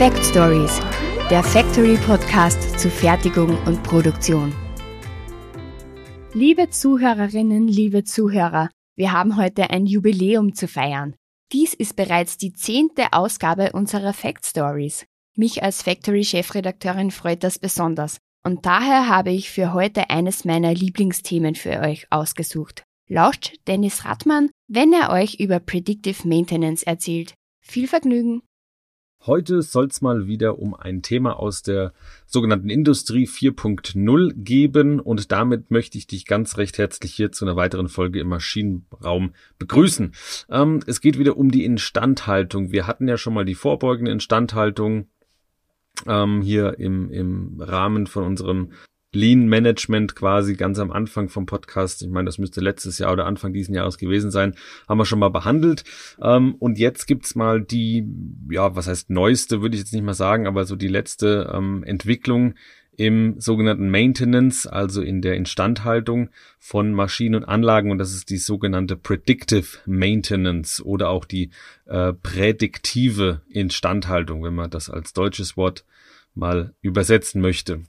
Fact Stories, der Factory Podcast zu Fertigung und Produktion. Liebe Zuhörerinnen, liebe Zuhörer, wir haben heute ein Jubiläum zu feiern. Dies ist bereits die zehnte Ausgabe unserer Fact Stories. Mich als Factory-Chefredakteurin freut das besonders. Und daher habe ich für heute eines meiner Lieblingsthemen für euch ausgesucht. Lauscht Dennis Rattmann, wenn er euch über Predictive Maintenance erzählt. Viel Vergnügen! Heute soll es mal wieder um ein Thema aus der sogenannten Industrie 4.0 geben und damit möchte ich dich ganz recht herzlich hier zu einer weiteren Folge im Maschinenraum begrüßen. Ähm, es geht wieder um die Instandhaltung. Wir hatten ja schon mal die vorbeugende Instandhaltung ähm, hier im, im Rahmen von unserem Lean Management quasi ganz am Anfang vom Podcast. Ich meine, das müsste letztes Jahr oder Anfang diesen Jahres gewesen sein. Haben wir schon mal behandelt. Ähm, und jetzt gibt's mal die, ja, was heißt neueste, würde ich jetzt nicht mal sagen, aber so die letzte ähm, Entwicklung im sogenannten Maintenance, also in der Instandhaltung von Maschinen und Anlagen. Und das ist die sogenannte Predictive Maintenance oder auch die äh, prädiktive Instandhaltung, wenn man das als deutsches Wort mal übersetzen möchte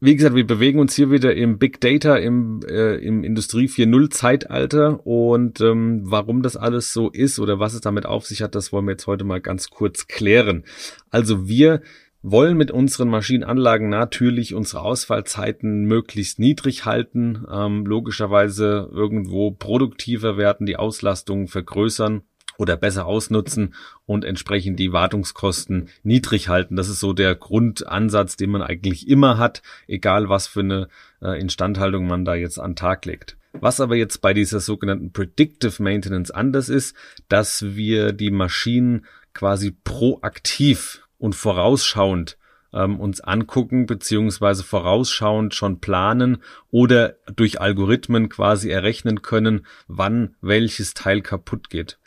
wie gesagt, wir bewegen uns hier wieder im Big Data, im, äh, im Industrie 4.0 Zeitalter und ähm, warum das alles so ist oder was es damit auf sich hat, das wollen wir jetzt heute mal ganz kurz klären. Also wir wollen mit unseren Maschinenanlagen natürlich unsere Ausfallzeiten möglichst niedrig halten, ähm, logischerweise irgendwo produktiver werden, die Auslastung vergrößern oder besser ausnutzen und entsprechend die Wartungskosten niedrig halten. Das ist so der Grundansatz, den man eigentlich immer hat, egal was für eine äh, Instandhaltung man da jetzt an Tag legt. Was aber jetzt bei dieser sogenannten Predictive Maintenance anders ist, dass wir die Maschinen quasi proaktiv und vorausschauend ähm, uns angucken beziehungsweise vorausschauend schon planen oder durch Algorithmen quasi errechnen können, wann welches Teil kaputt geht.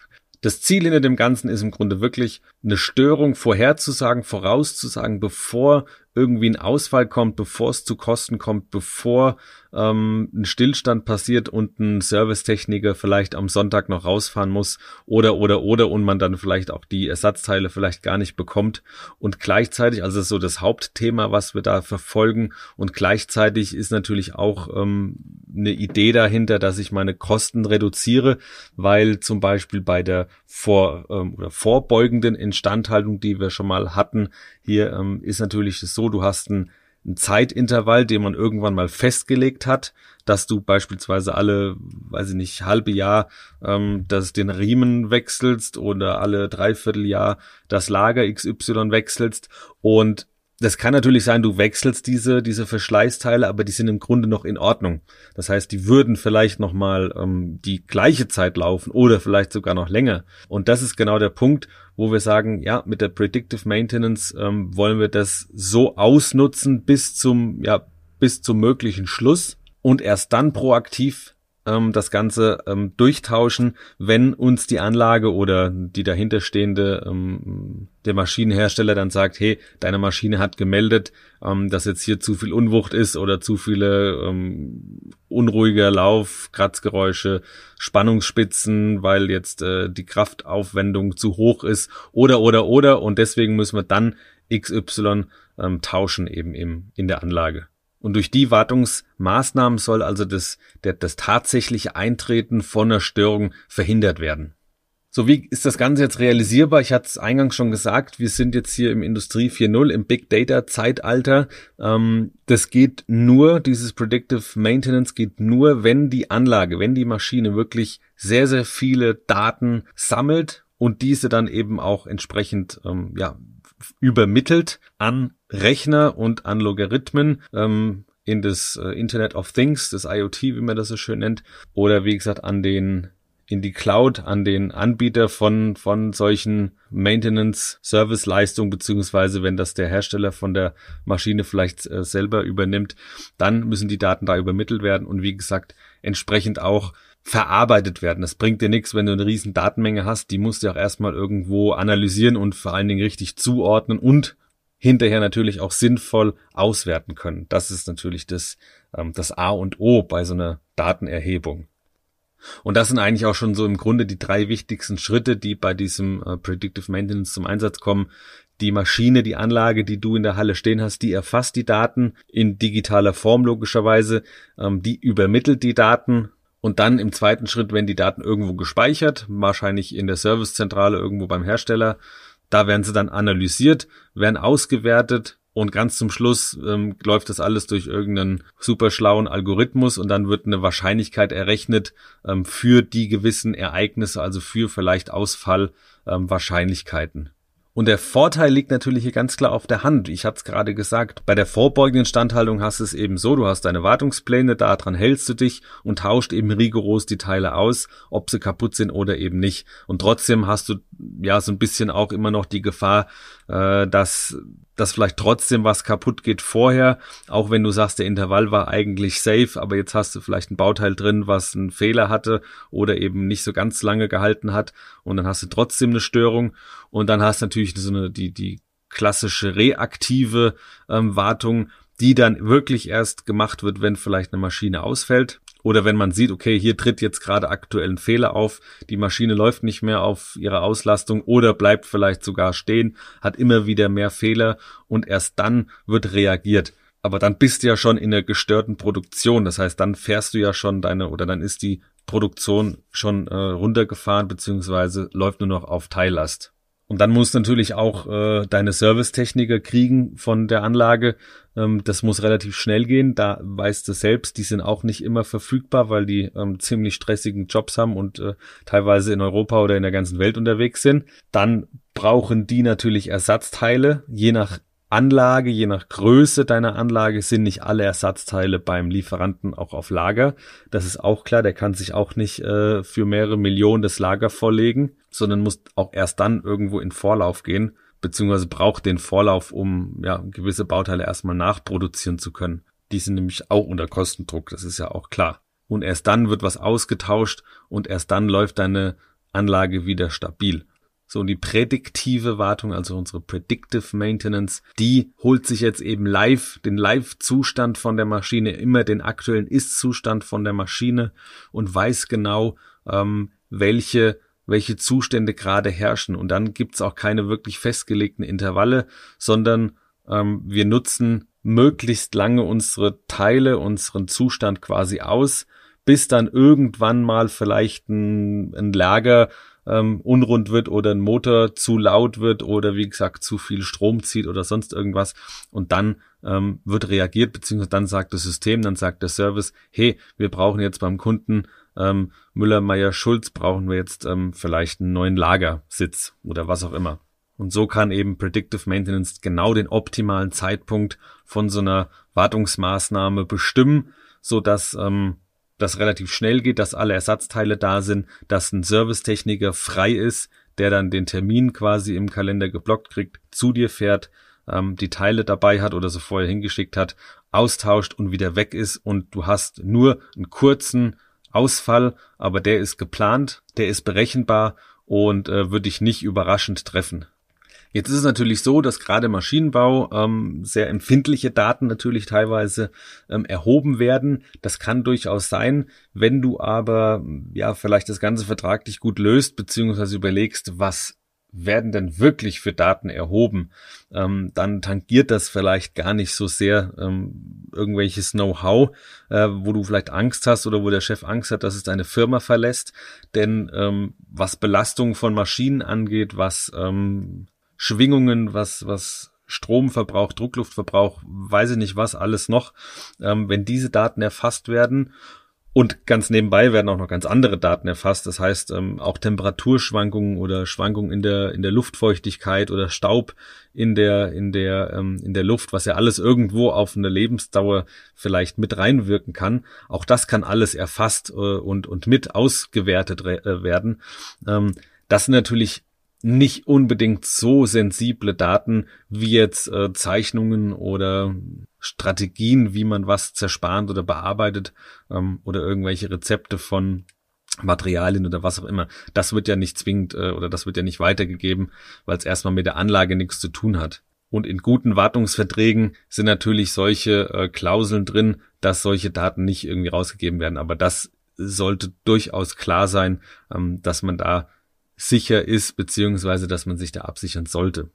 Das Ziel hinter dem Ganzen ist im Grunde wirklich eine Störung vorherzusagen, vorauszusagen, bevor irgendwie ein Ausfall kommt, bevor es zu Kosten kommt, bevor ähm, ein Stillstand passiert und ein Servicetechniker vielleicht am Sonntag noch rausfahren muss oder oder oder und man dann vielleicht auch die Ersatzteile vielleicht gar nicht bekommt. Und gleichzeitig, also so das Hauptthema, was wir da verfolgen. Und gleichzeitig ist natürlich auch ähm, eine Idee dahinter, dass ich meine Kosten reduziere, weil zum Beispiel bei der vor ähm, oder vorbeugenden Instandhaltung, die wir schon mal hatten, hier ähm, ist natürlich so, du hast ein ein Zeitintervall, den man irgendwann mal festgelegt hat, dass du beispielsweise alle, weiß ich nicht, halbe Jahr ähm, dass den Riemen wechselst oder alle dreiviertel Jahr das Lager XY wechselst. Und das kann natürlich sein, du wechselst diese, diese Verschleißteile, aber die sind im Grunde noch in Ordnung. Das heißt, die würden vielleicht nochmal ähm, die gleiche Zeit laufen oder vielleicht sogar noch länger. Und das ist genau der Punkt, wo wir sagen, ja, mit der Predictive Maintenance ähm, wollen wir das so ausnutzen bis zum, ja, bis zum möglichen Schluss und erst dann proaktiv ähm, das Ganze ähm, durchtauschen, wenn uns die Anlage oder die dahinterstehende ähm, der Maschinenhersteller dann sagt, hey, deine Maschine hat gemeldet, ähm, dass jetzt hier zu viel Unwucht ist oder zu viele ähm, unruhiger Lauf, Kratzgeräusche, Spannungsspitzen, weil jetzt äh, die Kraftaufwendung zu hoch ist oder oder oder und deswegen müssen wir dann XY ähm, tauschen eben im, in der Anlage. Und durch die Wartungsmaßnahmen soll also das, der, das tatsächliche Eintreten von einer Störung verhindert werden. So, wie ist das Ganze jetzt realisierbar? Ich hatte es eingangs schon gesagt, wir sind jetzt hier im Industrie 4.0, im Big Data Zeitalter. Ähm, das geht nur, dieses Predictive Maintenance geht nur, wenn die Anlage, wenn die Maschine wirklich sehr, sehr viele Daten sammelt und diese dann eben auch entsprechend ähm, ja, übermittelt an Rechner und an Logarithmen. Ähm, in das äh, Internet of Things, das IoT, wie man das so schön nennt, oder wie gesagt an den in die Cloud an den Anbieter von von solchen Maintenance Service Leistungen beziehungsweise wenn das der Hersteller von der Maschine vielleicht äh, selber übernimmt, dann müssen die Daten da übermittelt werden und wie gesagt entsprechend auch verarbeitet werden. Das bringt dir nichts, wenn du eine riesen Datenmenge hast, die musst du auch erstmal irgendwo analysieren und vor allen Dingen richtig zuordnen und hinterher natürlich auch sinnvoll auswerten können. Das ist natürlich das, ähm, das A und O bei so einer Datenerhebung. Und das sind eigentlich auch schon so im Grunde die drei wichtigsten Schritte, die bei diesem äh, Predictive Maintenance zum Einsatz kommen. die Maschine, die Anlage, die du in der Halle stehen hast, die erfasst die Daten in digitaler Form logischerweise, ähm, die übermittelt die Daten und dann im zweiten Schritt werden die Daten irgendwo gespeichert, wahrscheinlich in der Servicezentrale irgendwo beim Hersteller. Da werden sie dann analysiert, werden ausgewertet und ganz zum Schluss ähm, läuft das alles durch irgendeinen super schlauen Algorithmus und dann wird eine Wahrscheinlichkeit errechnet ähm, für die gewissen Ereignisse, also für vielleicht Ausfallwahrscheinlichkeiten. Ähm, und der Vorteil liegt natürlich hier ganz klar auf der Hand. Ich hatte es gerade gesagt, bei der vorbeugenden Standhaltung hast du es eben so, du hast deine Wartungspläne, daran hältst du dich und tauscht eben rigoros die Teile aus, ob sie kaputt sind oder eben nicht. Und trotzdem hast du ja so ein bisschen auch immer noch die Gefahr, äh, dass dass vielleicht trotzdem was kaputt geht vorher, auch wenn du sagst, der Intervall war eigentlich safe, aber jetzt hast du vielleicht ein Bauteil drin, was einen Fehler hatte oder eben nicht so ganz lange gehalten hat und dann hast du trotzdem eine Störung und dann hast du natürlich so eine, die, die klassische reaktive ähm, Wartung, die dann wirklich erst gemacht wird, wenn vielleicht eine Maschine ausfällt. Oder wenn man sieht, okay, hier tritt jetzt gerade aktuell ein Fehler auf, die Maschine läuft nicht mehr auf ihre Auslastung oder bleibt vielleicht sogar stehen, hat immer wieder mehr Fehler und erst dann wird reagiert. Aber dann bist du ja schon in der gestörten Produktion. Das heißt, dann fährst du ja schon deine oder dann ist die Produktion schon äh, runtergefahren beziehungsweise läuft nur noch auf Teillast. Und dann musst du natürlich auch äh, deine Servicetechniker kriegen von der Anlage. Ähm, das muss relativ schnell gehen. Da weißt du selbst, die sind auch nicht immer verfügbar, weil die ähm, ziemlich stressigen Jobs haben und äh, teilweise in Europa oder in der ganzen Welt unterwegs sind. Dann brauchen die natürlich Ersatzteile, je nach Anlage, je nach Größe deiner Anlage sind nicht alle Ersatzteile beim Lieferanten auch auf Lager. Das ist auch klar, der kann sich auch nicht äh, für mehrere Millionen das Lager vorlegen, sondern muss auch erst dann irgendwo in Vorlauf gehen, beziehungsweise braucht den Vorlauf, um ja, gewisse Bauteile erstmal nachproduzieren zu können. Die sind nämlich auch unter Kostendruck, das ist ja auch klar. Und erst dann wird was ausgetauscht und erst dann läuft deine Anlage wieder stabil. So, und die prädiktive Wartung, also unsere Predictive Maintenance, die holt sich jetzt eben live, den Live-Zustand von der Maschine, immer den aktuellen Ist-Zustand von der Maschine und weiß genau, ähm, welche welche Zustände gerade herrschen. Und dann gibt's auch keine wirklich festgelegten Intervalle, sondern ähm, wir nutzen möglichst lange unsere Teile, unseren Zustand quasi aus, bis dann irgendwann mal vielleicht ein, ein Lager ähm, unrund wird oder ein Motor zu laut wird oder wie gesagt zu viel Strom zieht oder sonst irgendwas und dann ähm, wird reagiert beziehungsweise dann sagt das System, dann sagt der Service, hey, wir brauchen jetzt beim Kunden ähm, Müller, Meyer, Schulz brauchen wir jetzt ähm, vielleicht einen neuen Lagersitz oder was auch immer. Und so kann eben Predictive Maintenance genau den optimalen Zeitpunkt von so einer Wartungsmaßnahme bestimmen, so dass ähm, das relativ schnell geht, dass alle Ersatzteile da sind, dass ein Servicetechniker frei ist, der dann den Termin quasi im Kalender geblockt kriegt, zu dir fährt, ähm, die Teile dabei hat oder so vorher hingeschickt hat, austauscht und wieder weg ist und du hast nur einen kurzen Ausfall, aber der ist geplant, der ist berechenbar und äh, wird dich nicht überraschend treffen. Jetzt ist es natürlich so, dass gerade Maschinenbau ähm, sehr empfindliche Daten natürlich teilweise ähm, erhoben werden. Das kann durchaus sein, wenn du aber ja vielleicht das ganze vertraglich gut löst beziehungsweise überlegst, was werden denn wirklich für Daten erhoben, ähm, dann tangiert das vielleicht gar nicht so sehr ähm, irgendwelches Know-how, äh, wo du vielleicht Angst hast oder wo der Chef Angst hat, dass es deine Firma verlässt. Denn ähm, was Belastung von Maschinen angeht, was ähm, Schwingungen, was, was Stromverbrauch, Druckluftverbrauch, weiß ich nicht was alles noch, ähm, wenn diese Daten erfasst werden und ganz nebenbei werden auch noch ganz andere Daten erfasst. Das heißt, ähm, auch Temperaturschwankungen oder Schwankungen in der, in der Luftfeuchtigkeit oder Staub in der, in der, ähm, in der Luft, was ja alles irgendwo auf eine Lebensdauer vielleicht mit reinwirken kann. Auch das kann alles erfasst äh, und, und mit ausgewertet äh, werden. Ähm, das sind natürlich nicht unbedingt so sensible Daten wie jetzt äh, Zeichnungen oder Strategien, wie man was zerspart oder bearbeitet ähm, oder irgendwelche Rezepte von Materialien oder was auch immer. Das wird ja nicht zwingend äh, oder das wird ja nicht weitergegeben, weil es erstmal mit der Anlage nichts zu tun hat. Und in guten Wartungsverträgen sind natürlich solche äh, Klauseln drin, dass solche Daten nicht irgendwie rausgegeben werden. Aber das sollte durchaus klar sein, ähm, dass man da sicher ist, beziehungsweise dass man sich da absichern sollte.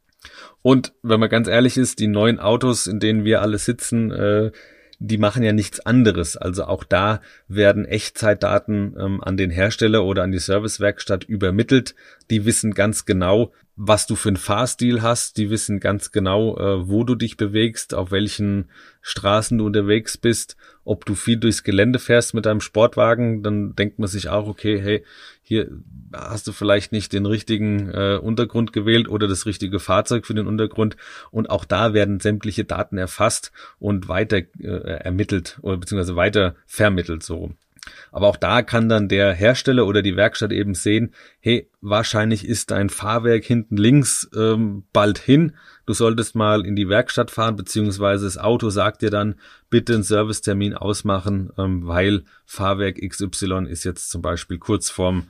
Und wenn man ganz ehrlich ist, die neuen Autos, in denen wir alle sitzen, äh, die machen ja nichts anderes. Also auch da werden Echtzeitdaten ähm, an den Hersteller oder an die Servicewerkstatt übermittelt. Die wissen ganz genau, was du für einen Fahrstil hast. Die wissen ganz genau, äh, wo du dich bewegst, auf welchen Straßen du unterwegs bist, ob du viel durchs Gelände fährst mit deinem Sportwagen. Dann denkt man sich auch, okay, hey, hier hast du vielleicht nicht den richtigen äh, Untergrund gewählt oder das richtige Fahrzeug für den Untergrund. Und auch da werden sämtliche Daten erfasst und weiter äh, ermittelt oder beziehungsweise weiter vermittelt so. Aber auch da kann dann der Hersteller oder die Werkstatt eben sehen, hey, wahrscheinlich ist dein Fahrwerk hinten links ähm, bald hin. Du solltest mal in die Werkstatt fahren, beziehungsweise das Auto sagt dir dann, bitte einen Servicetermin ausmachen, ähm, weil Fahrwerk XY ist jetzt zum Beispiel kurz vorm,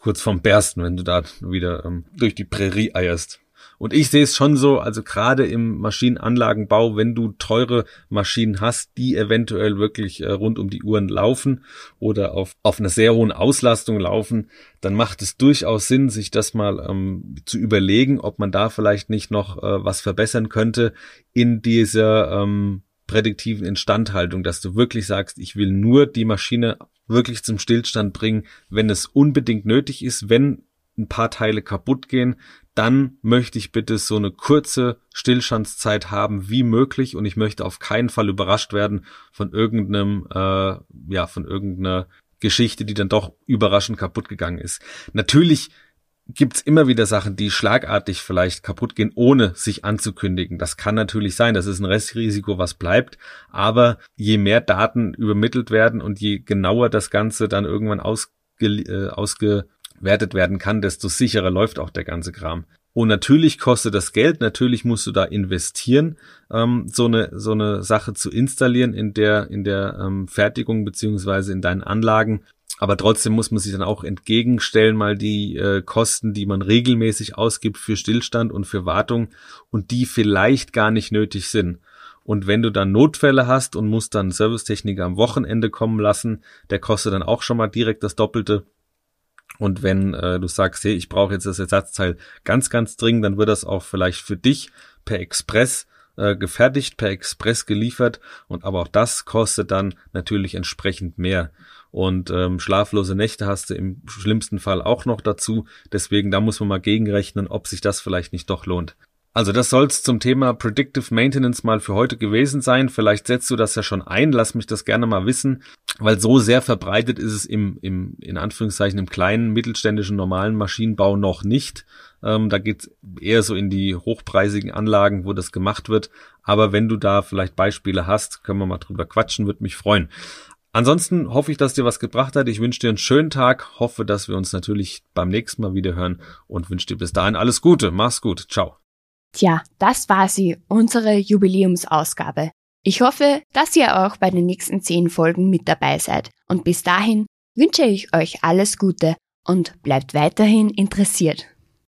kurz vorm Bersten, wenn du da wieder ähm, durch die Prärie eierst. Und ich sehe es schon so, also gerade im Maschinenanlagenbau, wenn du teure Maschinen hast, die eventuell wirklich äh, rund um die Uhren laufen oder auf, auf einer sehr hohen Auslastung laufen, dann macht es durchaus Sinn, sich das mal ähm, zu überlegen, ob man da vielleicht nicht noch äh, was verbessern könnte in dieser ähm, prädiktiven Instandhaltung, dass du wirklich sagst, ich will nur die Maschine wirklich zum Stillstand bringen, wenn es unbedingt nötig ist, wenn ein paar Teile kaputt gehen, dann möchte ich bitte so eine kurze Stillstandszeit haben wie möglich und ich möchte auf keinen Fall überrascht werden von irgendeinem, äh, ja, von irgendeiner Geschichte, die dann doch überraschend kaputt gegangen ist. Natürlich gibt's immer wieder Sachen, die schlagartig vielleicht kaputt gehen, ohne sich anzukündigen. Das kann natürlich sein, das ist ein Restrisiko, was bleibt. Aber je mehr Daten übermittelt werden und je genauer das Ganze dann irgendwann ausge, äh, ausge wertet werden kann, desto sicherer läuft auch der ganze Kram. Und natürlich kostet das Geld, natürlich musst du da investieren, ähm, so eine so eine Sache zu installieren in der in der ähm, Fertigung beziehungsweise in deinen Anlagen. Aber trotzdem muss man sich dann auch entgegenstellen, mal die äh, Kosten, die man regelmäßig ausgibt für Stillstand und für Wartung und die vielleicht gar nicht nötig sind. Und wenn du dann Notfälle hast und musst dann Servicetechniker am Wochenende kommen lassen, der kostet dann auch schon mal direkt das Doppelte. Und wenn äh, du sagst, hey, ich brauche jetzt das Ersatzteil ganz, ganz dringend, dann wird das auch vielleicht für dich per Express äh, gefertigt, per Express geliefert. Und aber auch das kostet dann natürlich entsprechend mehr. Und ähm, schlaflose Nächte hast du im schlimmsten Fall auch noch dazu. Deswegen, da muss man mal gegenrechnen, ob sich das vielleicht nicht doch lohnt. Also das soll's zum Thema Predictive Maintenance mal für heute gewesen sein. Vielleicht setzt du das ja schon ein, lass mich das gerne mal wissen, weil so sehr verbreitet ist es im, im in Anführungszeichen im kleinen mittelständischen normalen Maschinenbau noch nicht. Ähm, da geht's eher so in die hochpreisigen Anlagen, wo das gemacht wird. Aber wenn du da vielleicht Beispiele hast, können wir mal drüber quatschen, würde mich freuen. Ansonsten hoffe ich, dass dir was gebracht hat. Ich wünsche dir einen schönen Tag, hoffe, dass wir uns natürlich beim nächsten Mal wieder hören und wünsche dir bis dahin alles Gute. Mach's gut. Ciao. Tja, das war sie, unsere Jubiläumsausgabe. Ich hoffe, dass ihr auch bei den nächsten zehn Folgen mit dabei seid. Und bis dahin wünsche ich euch alles Gute und bleibt weiterhin interessiert.